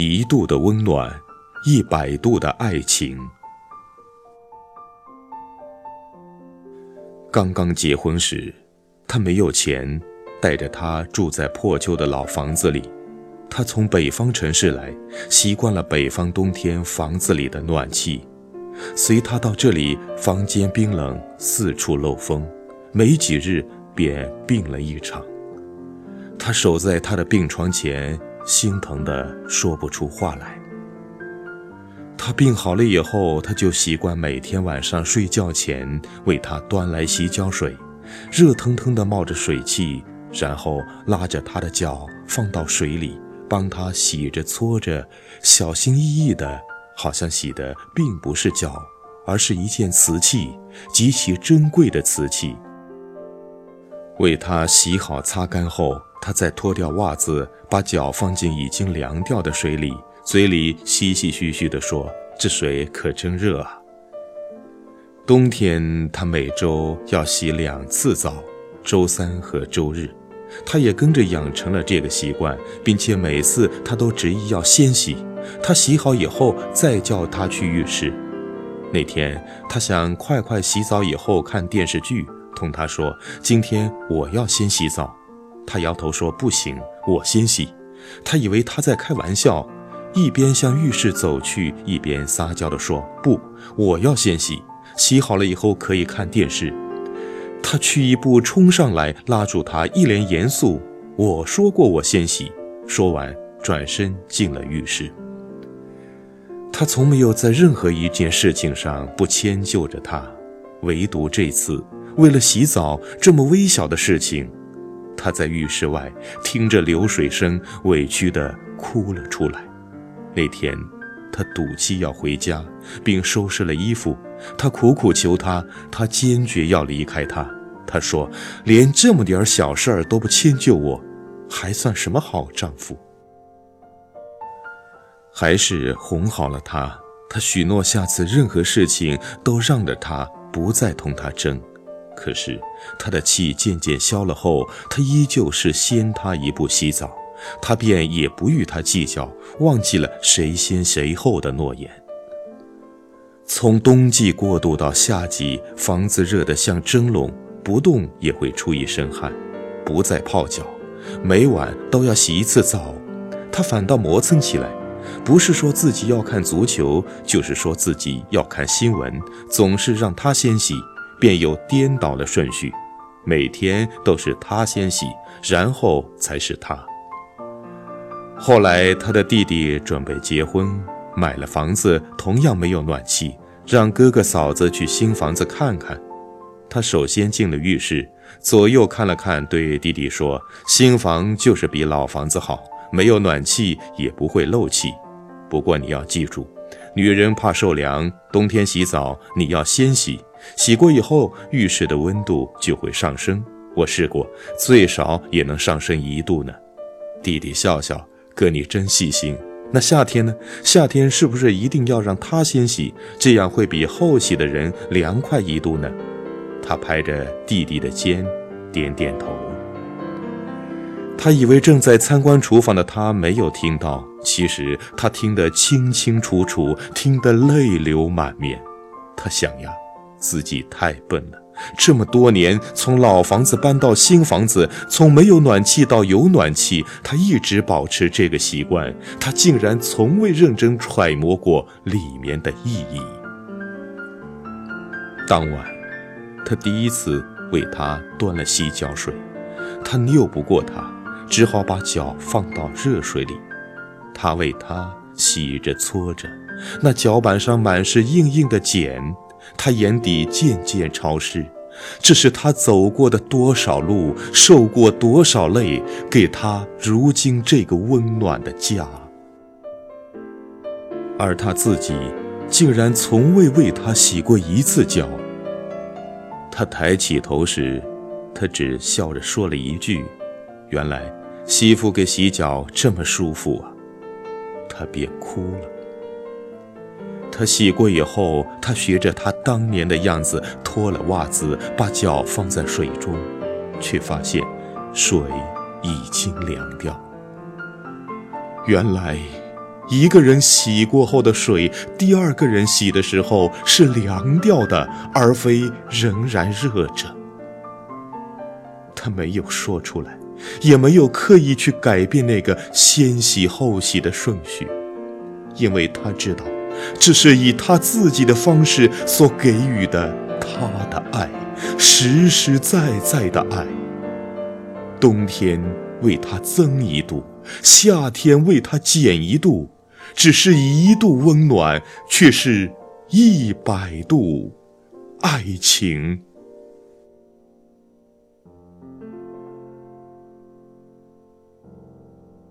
一度的温暖，一百度的爱情。刚刚结婚时，他没有钱，带着她住在破旧的老房子里。他从北方城市来，习惯了北方冬天房子里的暖气。随他到这里，房间冰冷，四处漏风，没几日便病了一场。他守在他的病床前，心疼得说不出话来。他病好了以后，他就习惯每天晚上睡觉前为他端来洗脚水，热腾腾的冒着水汽，然后拉着他的脚放到水里，帮他洗着搓着，小心翼翼的，好像洗的并不是脚，而是一件瓷器，极其珍贵的瓷器。为他洗好擦干后。他再脱掉袜子，把脚放进已经凉掉的水里，嘴里嘻嘻嘘嘘地说：“这水可真热啊！”冬天他每周要洗两次澡，周三和周日，他也跟着养成了这个习惯，并且每次他都执意要先洗。他洗好以后再叫他去浴室。那天他想快快洗澡以后看电视剧，同他说：“今天我要先洗澡。”他摇头说：“不行，我先洗。”他以为他在开玩笑，一边向浴室走去，一边撒娇地说：“不，我要先洗。洗好了以后可以看电视。”他去一步冲上来，拉住他，一脸严肃：“我说过我先洗。”说完，转身进了浴室。他从没有在任何一件事情上不迁就着他，唯独这次，为了洗澡这么微小的事情。他在浴室外听着流水声，委屈地哭了出来。那天，他赌气要回家，并收拾了衣服。他苦苦求他，他坚决要离开他。他说：“连这么点小事儿都不迁就我，还算什么好丈夫？”还是哄好了他。他许诺下次任何事情都让着他，不再同他争。可是，他的气渐渐消了后，他依旧是先他一步洗澡，他便也不与他计较，忘记了谁先谁后的诺言。从冬季过渡到夏季，房子热得像蒸笼，不动也会出一身汗，不再泡脚，每晚都要洗一次澡，他反倒磨蹭起来，不是说自己要看足球，就是说自己要看新闻，总是让他先洗。便有颠倒的顺序，每天都是他先洗，然后才是他。后来他的弟弟准备结婚，买了房子，同样没有暖气，让哥哥嫂子去新房子看看。他首先进了浴室，左右看了看，对弟弟说：“新房就是比老房子好，没有暖气也不会漏气。不过你要记住，女人怕受凉，冬天洗澡你要先洗。”洗过以后，浴室的温度就会上升。我试过，最少也能上升一度呢。弟弟笑笑，哥你真细心。那夏天呢？夏天是不是一定要让他先洗，这样会比后洗的人凉快一度呢？他拍着弟弟的肩，点点头。他以为正在参观厨房的他没有听到，其实他听得清清楚楚，听得泪流满面。他想呀。自己太笨了，这么多年，从老房子搬到新房子，从没有暖气到有暖气，他一直保持这个习惯，他竟然从未认真揣摩过里面的意义。当晚，他第一次为他端了洗脚水，他拗不过他，只好把脚放到热水里，他为他洗着搓着，那脚板上满是硬硬的茧。他眼底渐渐潮湿，这是他走过的多少路，受过多少累，给他如今这个温暖的家。而他自己，竟然从未为他洗过一次脚。他抬起头时，他只笑着说了一句：“原来媳妇给洗脚这么舒服啊。”他便哭了。他洗过以后，他学着他当年的样子脱了袜子，把脚放在水中，却发现水已经凉掉。原来，一个人洗过后的水，第二个人洗的时候是凉掉的，而非仍然热着。他没有说出来，也没有刻意去改变那个先洗后洗的顺序，因为他知道，这是以他自己的方式所给予的他的爱，实实在在的爱。冬天为他增一度，夏天为他减一度，只是一度温暖，却是一百度爱情。